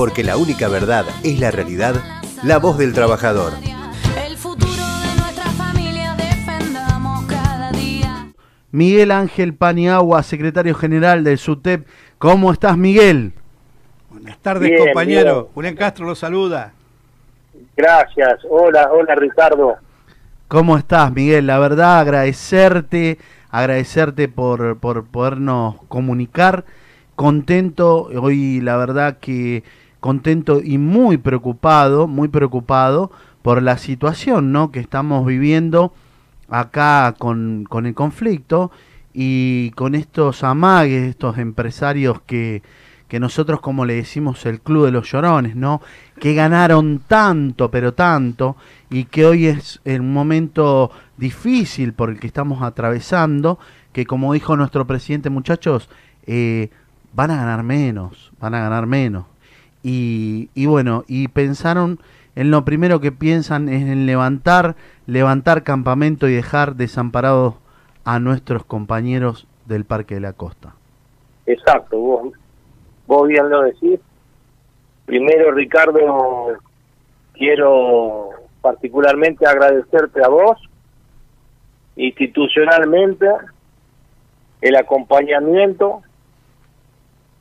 porque la única verdad es la realidad, la voz del trabajador. El futuro de nuestra familia defendamos cada día. Miguel Ángel Paniagua, secretario general del SUTEP. ¿Cómo estás, Miguel? Buenas tardes, Bien, compañero. bien. Julián Castro lo saluda. Gracias. Hola, hola Ricardo. ¿Cómo estás, Miguel? La verdad, agradecerte, agradecerte por, por podernos comunicar. Contento, hoy la verdad que contento y muy preocupado, muy preocupado por la situación ¿no? que estamos viviendo acá con, con el conflicto y con estos amagues, estos empresarios que, que nosotros como le decimos el Club de los Llorones, ¿no? Que ganaron tanto, pero tanto, y que hoy es un momento difícil por el que estamos atravesando, que como dijo nuestro presidente, muchachos, eh, van a ganar menos, van a ganar menos. Y, y bueno, y pensaron, en lo primero que piensan es en levantar, levantar campamento y dejar desamparados a nuestros compañeros del Parque de la Costa. Exacto, vos, vos bien lo decís. Primero, Ricardo, quiero particularmente agradecerte a vos, institucionalmente, el acompañamiento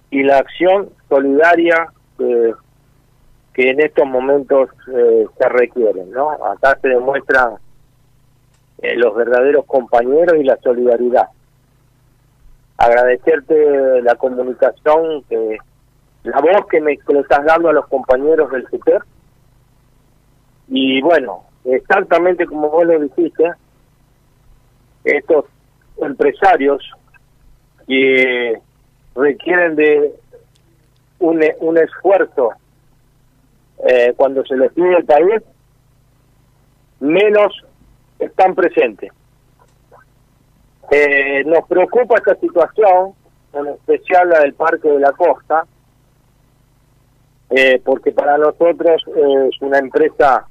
y la acción solidaria que, que en estos momentos eh, se requieren, ¿no? Acá se demuestran eh, los verdaderos compañeros y la solidaridad. Agradecerte la comunicación, que la voz que me que le estás dando a los compañeros del SUTEP. Y bueno, exactamente como vos lo dijiste, estos empresarios que requieren de un, un esfuerzo eh, cuando se les pide el país, menos están presentes. Eh, nos preocupa esta situación, en especial la del Parque de la Costa, eh, porque para nosotros es una empresa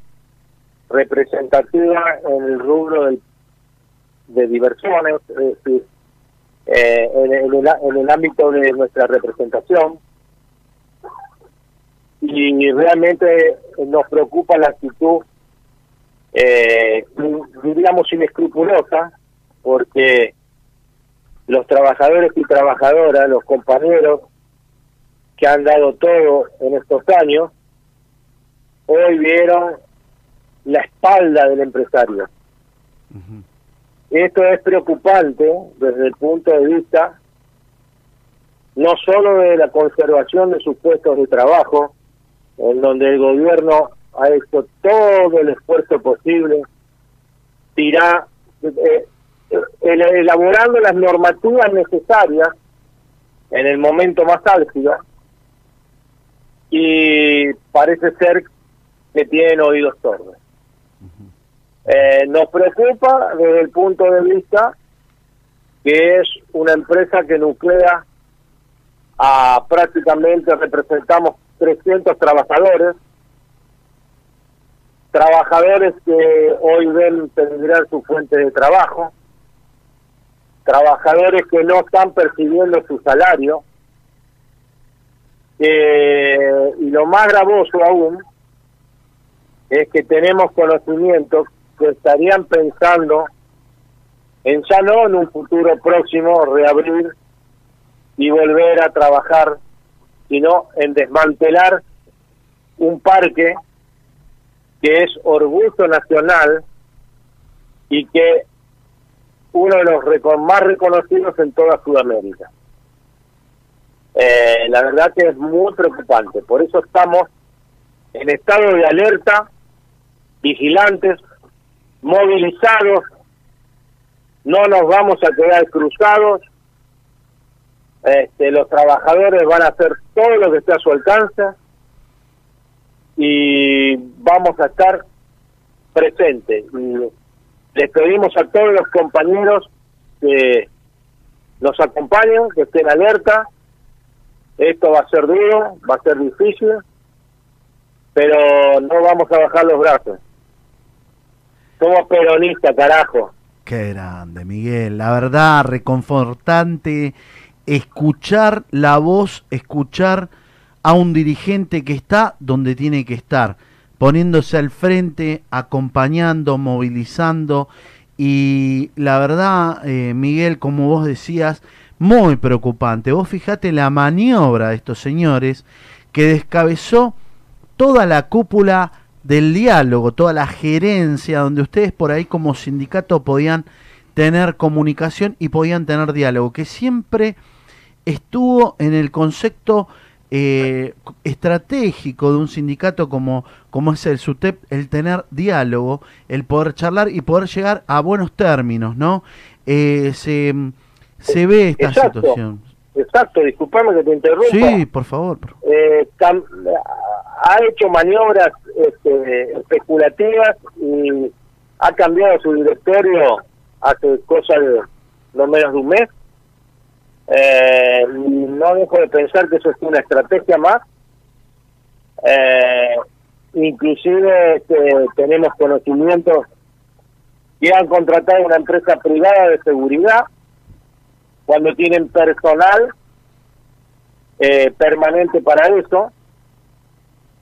representativa en el rubro del, de diversiones, es decir, eh, en el, en el ámbito de nuestra representación. Y realmente nos preocupa la actitud eh, diríamos inescrupulosa, porque los trabajadores y trabajadoras, los compañeros que han dado todo en estos años, hoy vieron la espalda del empresario. Esto es preocupante desde el punto de vista no solo de la conservación de sus puestos de trabajo, en donde el gobierno ha hecho todo el esfuerzo posible, irá eh, el- elaborando las normativas necesarias en el momento más álgido y parece ser que tienen oídos sordos. Eh, nos preocupa desde el punto de vista que es una empresa que nuclea a prácticamente representamos 300 trabajadores, trabajadores que hoy ven peligrar su fuente de trabajo, trabajadores que no están percibiendo su salario, y lo más gravoso aún es que tenemos conocimientos que estarían pensando en ya no en un futuro próximo reabrir y volver a trabajar, sino en desmantelar un parque que es orgullo nacional y que uno de los más reconocidos en toda Sudamérica. Eh, la verdad que es muy preocupante, por eso estamos en estado de alerta, vigilantes, movilizados, no nos vamos a quedar cruzados, este, los trabajadores van a hacer todo lo que esté a su alcance y vamos a estar presentes. Les pedimos a todos los compañeros que nos acompañen, que estén alerta. Esto va a ser duro, va a ser difícil, pero no vamos a bajar los brazos. Somos peronistas, carajo. Qué grande, Miguel. La verdad, reconfortante escuchar la voz, escuchar a un dirigente que está donde tiene que estar, poniéndose al frente, acompañando, movilizando y la verdad, eh, Miguel, como vos decías, muy preocupante. Vos fijate la maniobra de estos señores que descabezó toda la cúpula del diálogo, toda la gerencia, donde ustedes por ahí como sindicato podían tener comunicación y podían tener diálogo, que siempre estuvo en el concepto eh, estratégico de un sindicato como, como es el SUTEP, el tener diálogo, el poder charlar y poder llegar a buenos términos, ¿no? Eh, se, se ve esta Exacto. situación. Exacto, disculpame que te interrumpa. Sí, por favor. Eh, ha hecho maniobras este, especulativas y ha cambiado su directorio hace cosa de no menos de un mes. Eh, no dejo de pensar que eso es una estrategia más. Eh, inclusive este, tenemos conocimientos que han contratado una empresa privada de seguridad cuando tienen personal eh, permanente para eso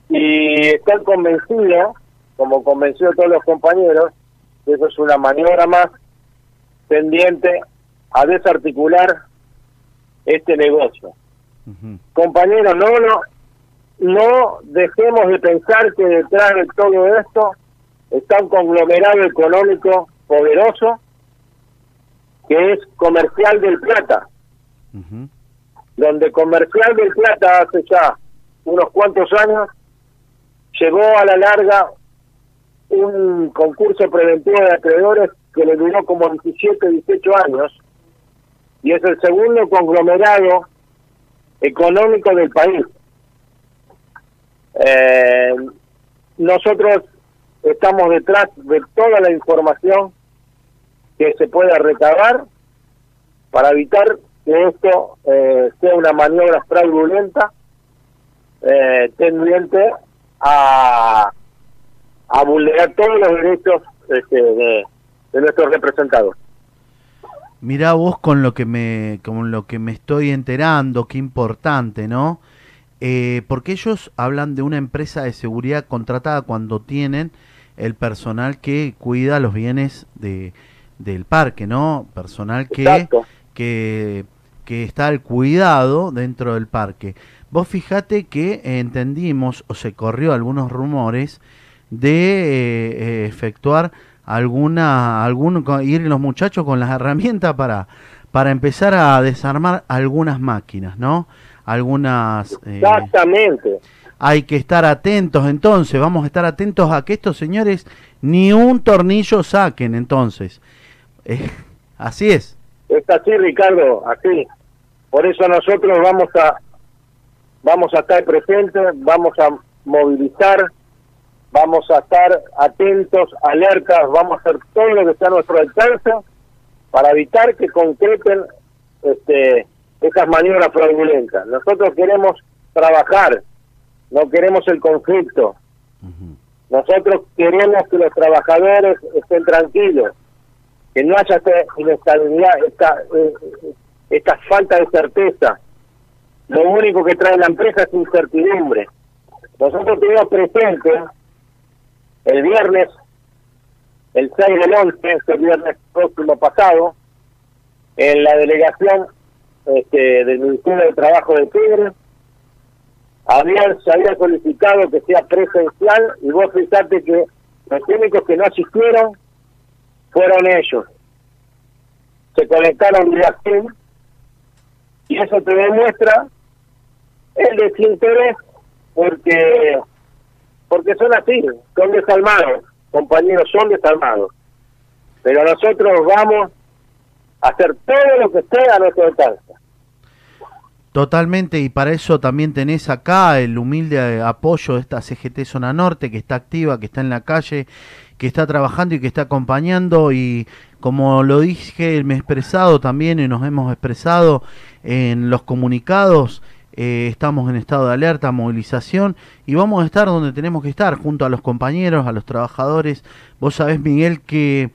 y estoy convencido, como convenció todos los compañeros, que eso es una maniobra más pendiente a desarticular este negocio. Ujú. Compañeros, no, no, no dejemos de pensar que detrás de todo esto está un conglomerado económico poderoso que es Comercial del Plata donde Comercial del Plata hace ya unos cuantos años llevó a la larga un concurso preventivo de acreedores que le duró como 17, 18 años y es el segundo conglomerado económico del país. Eh, nosotros estamos detrás de toda la información que se pueda recabar para evitar que esto eh, sea una maniobra fraudulenta eh, tendiente a, a vulnerar todos los derechos este, de, de nuestros representados. Mirá vos con lo que me, con lo que me estoy enterando, qué importante, ¿no? Eh, porque ellos hablan de una empresa de seguridad contratada cuando tienen el personal que cuida los bienes de, del parque, ¿no? Personal que, que, que está al cuidado dentro del parque. Vos fijate que entendimos o se corrió algunos rumores de eh, eh, efectuar alguna algún ir los muchachos con las herramientas para para empezar a desarmar algunas máquinas, ¿no? Algunas eh, Exactamente. hay que estar atentos entonces, vamos a estar atentos a que estos señores ni un tornillo saquen entonces. Eh, así es. Es así, Ricardo, así. Por eso nosotros vamos a vamos a estar presentes, vamos a movilizar, vamos a estar atentos, alertas, vamos a hacer todo lo que está a nuestro alcance para evitar que concreten este, esas maniobras fraudulentas. Nosotros queremos trabajar, no queremos el conflicto. Nosotros queremos que los trabajadores estén tranquilos, que no haya esta inestabilidad, esta, eh, esta falta de certeza. Lo único que trae la empresa es incertidumbre. Nosotros tuvimos presente el viernes, el 6 del 11, este viernes próximo pasado, en la delegación este, del Ministerio de Trabajo de Tigre, habían, se había solicitado que sea presencial y vos fijate que los únicos que no asistieron fueron ellos. Se conectaron vía Zoom y eso te demuestra el desinterés porque porque son así, son desalmados, compañeros, son desalmados. Pero nosotros vamos a hacer todo lo que esté a nuestro alcance. Totalmente, y para eso también tenés acá el humilde apoyo de esta CGT Zona Norte, que está activa, que está en la calle, que está trabajando y que está acompañando. Y como lo dije, me he expresado también y nos hemos expresado en los comunicados, eh, estamos en estado de alerta, movilización, y vamos a estar donde tenemos que estar, junto a los compañeros, a los trabajadores. Vos sabés, Miguel, que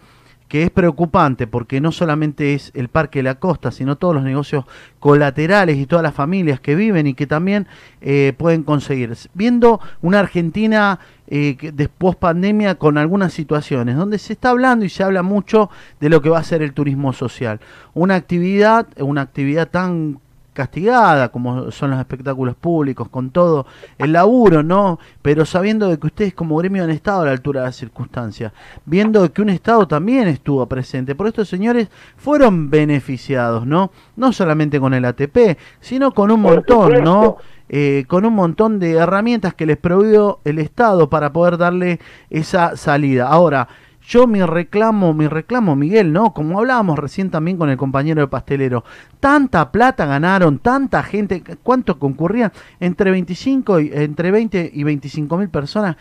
que es preocupante porque no solamente es el Parque de la Costa, sino todos los negocios colaterales y todas las familias que viven y que también eh, pueden conseguir. Viendo una Argentina eh, después pandemia con algunas situaciones, donde se está hablando y se habla mucho de lo que va a ser el turismo social. Una actividad, una actividad tan castigada, como son los espectáculos públicos, con todo el laburo, ¿no? Pero sabiendo de que ustedes como gremio han estado a la altura de las circunstancias, viendo que un Estado también estuvo presente, por estos señores fueron beneficiados, ¿no? No solamente con el ATP, sino con un Por montón, ¿no? Eh, con un montón de herramientas que les proveyó el Estado para poder darle esa salida. Ahora, yo mi reclamo, mi reclamo, Miguel, ¿no? Como hablábamos recién también con el compañero de pastelero, tanta plata ganaron, tanta gente, ¿cuánto concurrían? Entre 25 y, entre 20 y 25 mil personas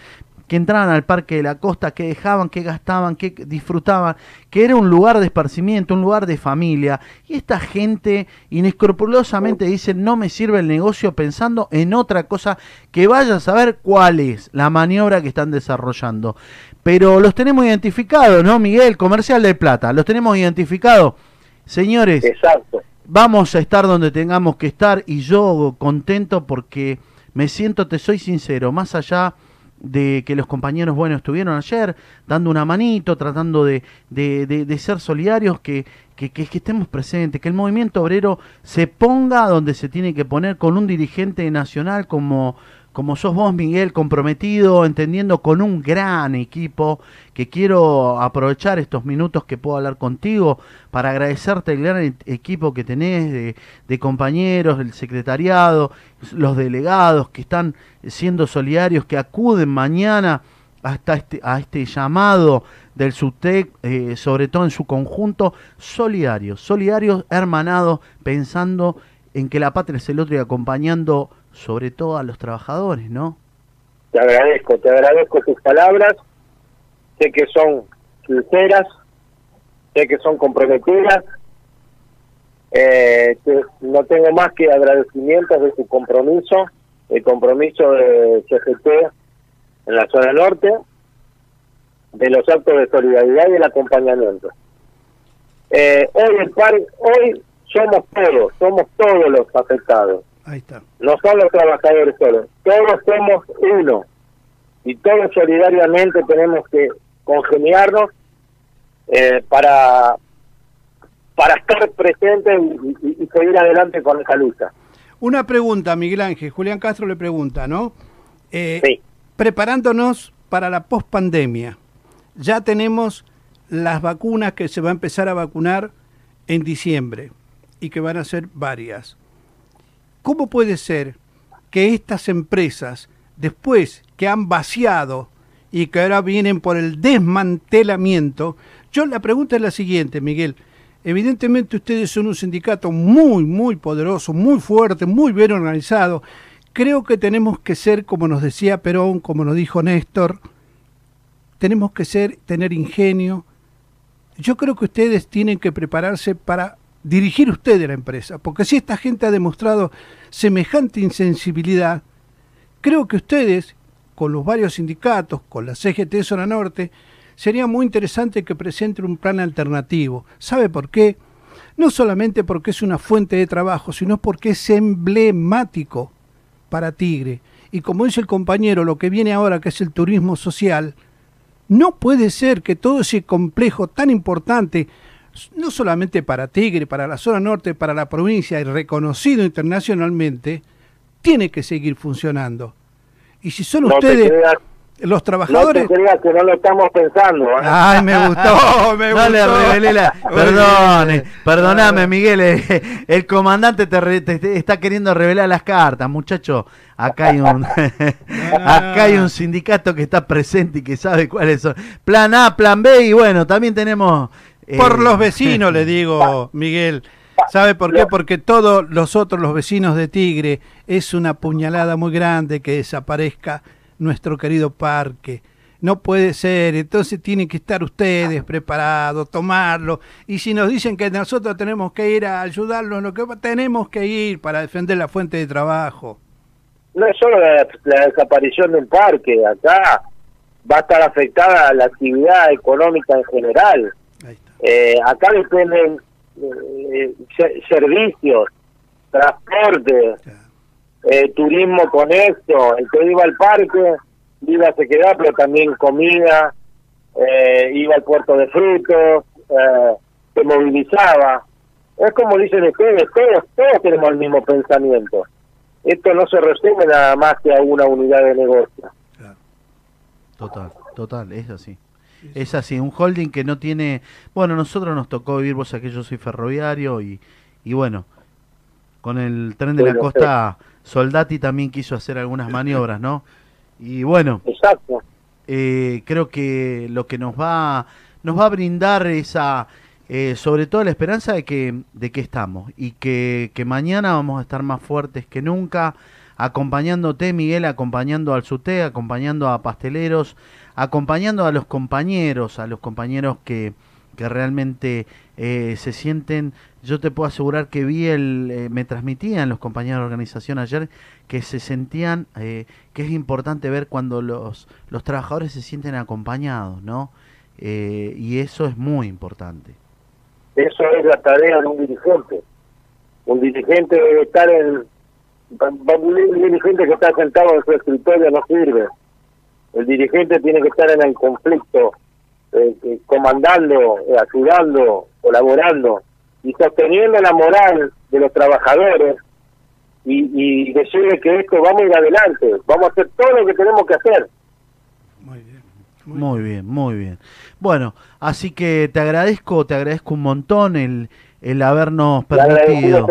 que entraban al Parque de la Costa, que dejaban, que gastaban, que disfrutaban, que era un lugar de esparcimiento, un lugar de familia. Y esta gente inescrupulosamente dice, no me sirve el negocio pensando en otra cosa que vaya a saber cuál es la maniobra que están desarrollando. Pero los tenemos identificados, ¿no, Miguel? Comercial de Plata, los tenemos identificados. Señores, Exacto. vamos a estar donde tengamos que estar y yo contento porque me siento, te soy sincero, más allá de que los compañeros buenos estuvieron ayer dando una manito, tratando de, de- de- de ser solidarios, que, que, que- que estemos presentes, que el movimiento obrero se ponga donde se tiene que poner con un dirigente nacional como, como sos vos, Miguel, comprometido, entendiendo con un gran equipo, que quiero aprovechar estos minutos que puedo hablar contigo para agradecerte el gran e- equipo que tenés de, compañeros, del secretariado, los delegados que están siendo solidarios, que acuden mañana hasta este, a este llamado del SUTEC, eh, sobre todo en su conjunto, solidarios, solidarios, hermanados, pensando en que la patria es el otro y acompañando sobre todo a los trabajadores, ¿no? Te agradezco, te agradezco tus palabras. Sé que son sinceras, sé que son comprometidas. Eh, no tengo más que agradecimientos de tu compromiso, el compromiso de CGT en la zona norte, de los actos de solidaridad y el acompañamiento. Eh, hoy el par, hoy somos todos, somos todos los afectados Ahí está. no son los trabajadores solos, todos somos uno y todos solidariamente tenemos que congeniarnos eh, para para estar presentes y, y- y seguir adelante con esa lucha. Una pregunta, Miguel Ángel. Julián Castro le pregunta, ¿no? Eh, Sí. Preparándonos para la pospandemia, ya tenemos las vacunas que se va a empezar a vacunar en diciembre y que van a ser varias. ¿Cómo puede ser que estas empresas, después que han vaciado y que ahora vienen por el desmantelamiento, yo la pregunta es la siguiente, Miguel. Evidentemente ustedes son un sindicato muy, muy poderoso, muy fuerte, muy bien organizado. Creo que tenemos que ser, como nos decía Perón, como nos dijo Néstor, tenemos que ser, tener ingenio. Yo creo que ustedes tienen que prepararse para dirigir ustedes la empresa, porque si esta gente ha demostrado semejante insensibilidad, creo que ustedes, con los varios sindicatos, con la CGT Zona Norte, sería muy interesante que presenten un plan alternativo. ¿Sabe por qué? No solamente porque es una fuente de trabajo, sino porque es emblemático para Tigre. Y como dice el compañero, lo que viene ahora, que es el turismo social, no puede ser que todo ese complejo tan importante, no solamente para Tigre, para la zona norte, para la provincia y reconocido internacionalmente, tiene que seguir funcionando. Y si son No ustedes creas, los no te trabajadores... creas que no lo estamos pensando. ¿eh? Ay, me gustó, me No gustó. le revelé la... Perdone, perdoname, Miguel. eh, El comandante te, re- te- te está queriendo revelar las cartas, muchacho. Acá hay un acá hay un sindicato que está presente y que sabe cuáles son. Plan A, plan B y bueno, también tenemos... eh, Por los vecinos, le digo, Miguel. ¿Sabe por qué? Porque todos los otros, los vecinos de Tigre, es una puñalada muy grande que desaparezca nuestro querido parque. No puede ser, entonces tienen que estar ustedes preparados, tomarlo. Y si nos dicen que nosotros tenemos que ir a ayudarlos, lo que tenemos que ir para defender la fuente de trabajo. no es solo la, la desaparición de un parque, acá va a estar afectada la actividad económica en general. Ahí está. Eh, acá dependen eh, se- servicios, transporte, eh, turismo con esto. El que iba al parque iba a sequedad, pero también comida, eh, iba al puerto de frutos, eh, se movilizaba. Es como dicen ustedes, todos, todos tenemos el mismo pensamiento. Esto no se resume nada más que a una unidad de negocio. Total, total, es así. Es así, un holding que no tiene... Bueno, nosotros nos tocó vivir, vos que yo soy ferroviario y, y bueno, con el tren de la costa, Soldati también quiso hacer algunas maniobras, ¿no? Y bueno, Exacto. eh, creo que lo que nos va nos va a brindar esa eh, sobre todo la esperanza de que de que estamos y que, que mañana vamos a estar más fuertes que nunca acompañándote Miguel acompañando al SUTE acompañando a pasteleros acompañando a los compañeros a los compañeros que que realmente eh, se sienten, yo te puedo asegurar que vi el, eh, me transmitían los compañeros de organización ayer que se sentían, eh, que es importante ver cuando los, los trabajadores se sienten acompañados, ¿no? Eh, y eso es muy importante. Eso es la tarea de un dirigente. Un dirigente debe estar en... Un dirigente que está sentado en su escritorio no sirve. El dirigente tiene que estar en el conflicto, eh, eh, comandando, eh, ayudando, colaborando y sosteniendo la moral de los trabajadores y, y decirle que esto vamos a ir adelante, vamos a hacer todo lo que tenemos que hacer. Muy bien. Muy bien, muy bien. Bueno, así que te agradezco, te agradezco un montón el, el habernos permitido.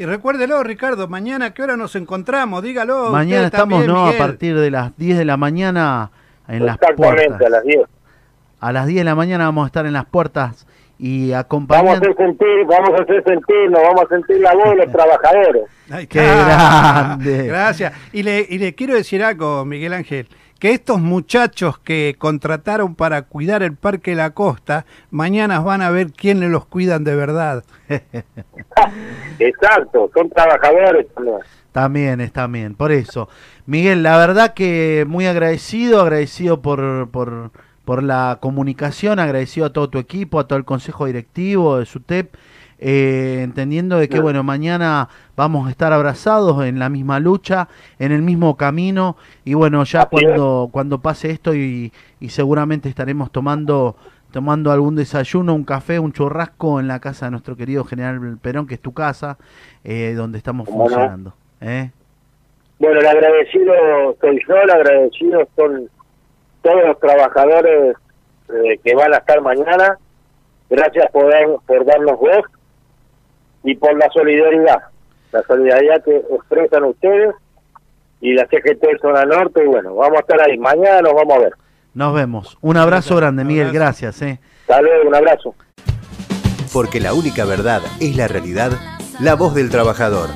Y recuérdelo, Ricardo, mañana a qué hora nos encontramos, dígalo. Mañana estamos, también, ¿no? A partir de las 10 de la mañana en las Exactamente, puertas. a las 10. A las 10 de la mañana vamos a estar en las puertas y Vamos a acompañando. hacer sentir, vamos a hacer sentirnos, vamos a sentir la voz de los trabajadores. Qué grande. Gracias. Y le, y le quiero decir algo, Miguel Ángel, que estos muchachos que contrataron para cuidar el Parque La Costa, mañana van a ver quién le los cuidan de verdad. Exacto, son trabajadores también. También, está bien, por eso. Miguel, la verdad que muy agradecido, agradecido por, por, por la comunicación, agradecido a todo tu equipo, a todo el consejo directivo de SUTEP, eh, entendiendo de que, bueno, mañana vamos a estar abrazados en la misma lucha, en el mismo camino, y bueno, ya Así cuando, cuando pase esto y, y seguramente estaremos tomando tomando algún desayuno, un café, un churrasco en la casa de nuestro querido General Perón, que es tu casa, eh, donde estamos funcionando. ¿eh? Bueno, el agradecido soy yo, el agradecido son todos los trabajadores eh, que van a estar mañana. Gracias por, por darnos voz y por la solidaridad, la solidaridad que expresan ustedes y la CGT Zona Norte. Y bueno, vamos a estar ahí. Mañana nos vamos a ver. Nos vemos. Un abrazo grande, Miguel. Gracias. ¿eh? Hasta luego, un abrazo. Porque la única verdad es la realidad, la voz del trabajador.